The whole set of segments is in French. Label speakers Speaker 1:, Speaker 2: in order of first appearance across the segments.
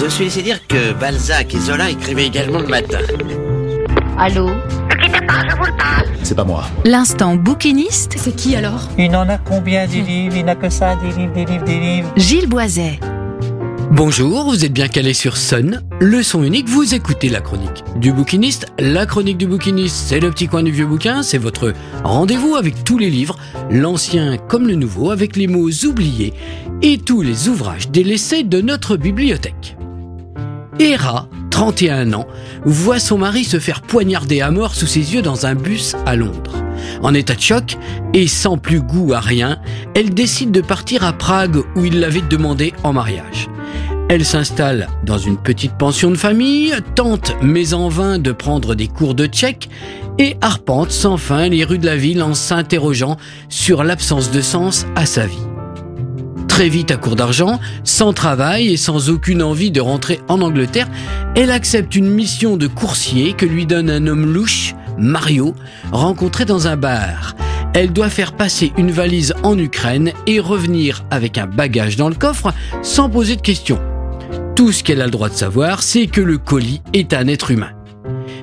Speaker 1: Je suis laissé dire que Balzac et Zola écrivaient également le matin.
Speaker 2: Allô
Speaker 3: C'est pas moi.
Speaker 4: L'instant bouquiniste,
Speaker 2: C'est qui alors
Speaker 5: Il en a combien des livres Il n'a que ça, des livres, des livres, des livres.
Speaker 4: Gilles Boiset.
Speaker 6: Bonjour, vous êtes bien calé sur Sun, le son unique, vous écoutez la chronique du bouquiniste. La chronique du bouquiniste, c'est le petit coin du vieux bouquin, c'est votre rendez-vous avec tous les livres, l'ancien comme le nouveau, avec les mots oubliés et tous les ouvrages délaissés de notre bibliothèque. Hera, 31 ans, voit son mari se faire poignarder à mort sous ses yeux dans un bus à Londres. En état de choc et sans plus goût à rien, elle décide de partir à Prague où il l'avait demandé en mariage. Elle s'installe dans une petite pension de famille, tente mais en vain de prendre des cours de tchèque et arpente sans fin les rues de la ville en s'interrogeant sur l'absence de sens à sa vie. Très vite à court d'argent, sans travail et sans aucune envie de rentrer en Angleterre, elle accepte une mission de coursier que lui donne un homme louche, Mario, rencontré dans un bar. Elle doit faire passer une valise en Ukraine et revenir avec un bagage dans le coffre sans poser de questions. Tout ce qu'elle a le droit de savoir, c'est que le colis est un être humain.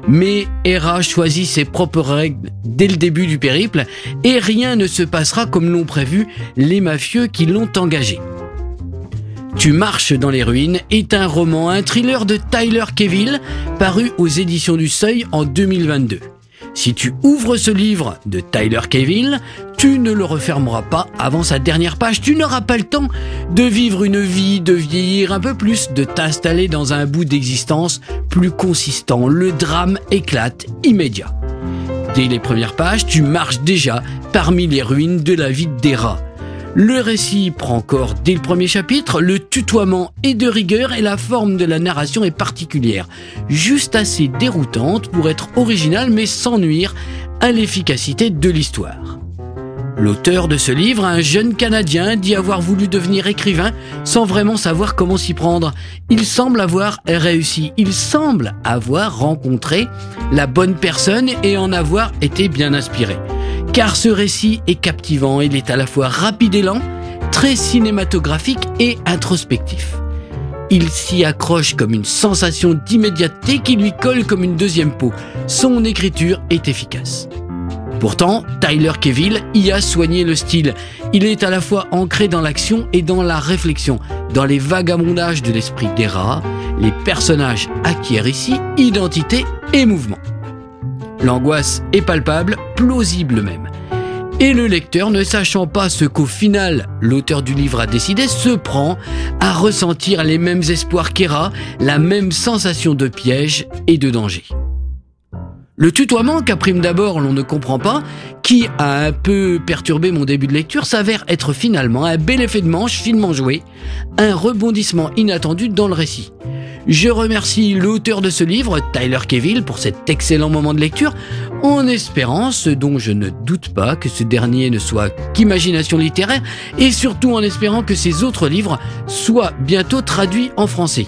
Speaker 6: Mais Hera choisit ses propres règles dès le début du périple et rien ne se passera comme l'ont prévu les mafieux qui l'ont engagé. Tu marches dans les ruines est un roman, un thriller de Tyler Cavill paru aux éditions du Seuil en 2022. Si tu ouvres ce livre de Tyler Cavill, tu ne le refermeras pas avant sa dernière page. Tu n'auras pas le temps de vivre une vie, de vieillir un peu plus, de t'installer dans un bout d'existence plus consistant. Le drame éclate immédiat. Dès les premières pages, tu marches déjà parmi les ruines de la vie d'Hera. Le récit prend corps dès le premier chapitre, le tutoiement est de rigueur et la forme de la narration est particulière, juste assez déroutante pour être originale mais sans nuire à l'efficacité de l'histoire. L'auteur de ce livre, un jeune Canadien, dit avoir voulu devenir écrivain sans vraiment savoir comment s'y prendre. Il semble avoir réussi, il semble avoir rencontré la bonne personne et en avoir été bien inspiré. Car ce récit est captivant, il est à la fois rapide et lent, très cinématographique et introspectif. Il s'y accroche comme une sensation d'immédiateté qui lui colle comme une deuxième peau. Son écriture est efficace. Pourtant, Tyler Cavill y a soigné le style. Il est à la fois ancré dans l'action et dans la réflexion. Dans les vagabondages de l'esprit d'Hera, les personnages acquièrent ici identité et mouvement. L'angoisse est palpable, plausible même. Et le lecteur, ne sachant pas ce qu'au final l'auteur du livre a décidé, se prend à ressentir les mêmes espoirs qu'Hera, la même sensation de piège et de danger. Le tutoiement qu'à prime d'abord l'on ne comprend pas, qui a un peu perturbé mon début de lecture, s'avère être finalement un bel effet de manche finement joué, un rebondissement inattendu dans le récit. Je remercie l'auteur de ce livre, Tyler Cavill, pour cet excellent moment de lecture, en espérant, ce dont je ne doute pas, que ce dernier ne soit qu'imagination littéraire, et surtout en espérant que ses autres livres soient bientôt traduits en français.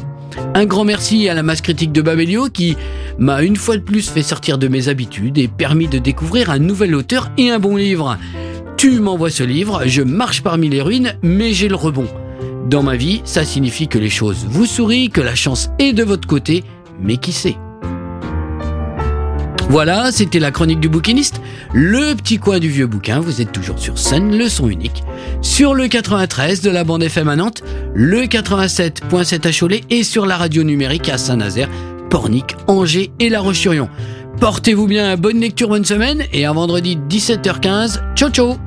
Speaker 6: Un grand merci à la masse critique de Babelio qui m'a une fois de plus fait sortir de mes habitudes et permis de découvrir un nouvel auteur et un bon livre. Tu m'envoies ce livre, je marche parmi les ruines, mais j'ai le rebond. Dans ma vie, ça signifie que les choses vous sourient, que la chance est de votre côté, mais qui sait? Voilà, c'était la chronique du bouquiniste, le petit coin du vieux bouquin, vous êtes toujours sur scène, le son unique, sur le 93 de la bande FM à Nantes, le 87.7 à Cholet et sur la radio numérique à Saint-Nazaire, Pornic, Angers et La Roche-sur-Yon. Portez-vous bien, bonne lecture, bonne semaine et à vendredi 17h15, ciao ciao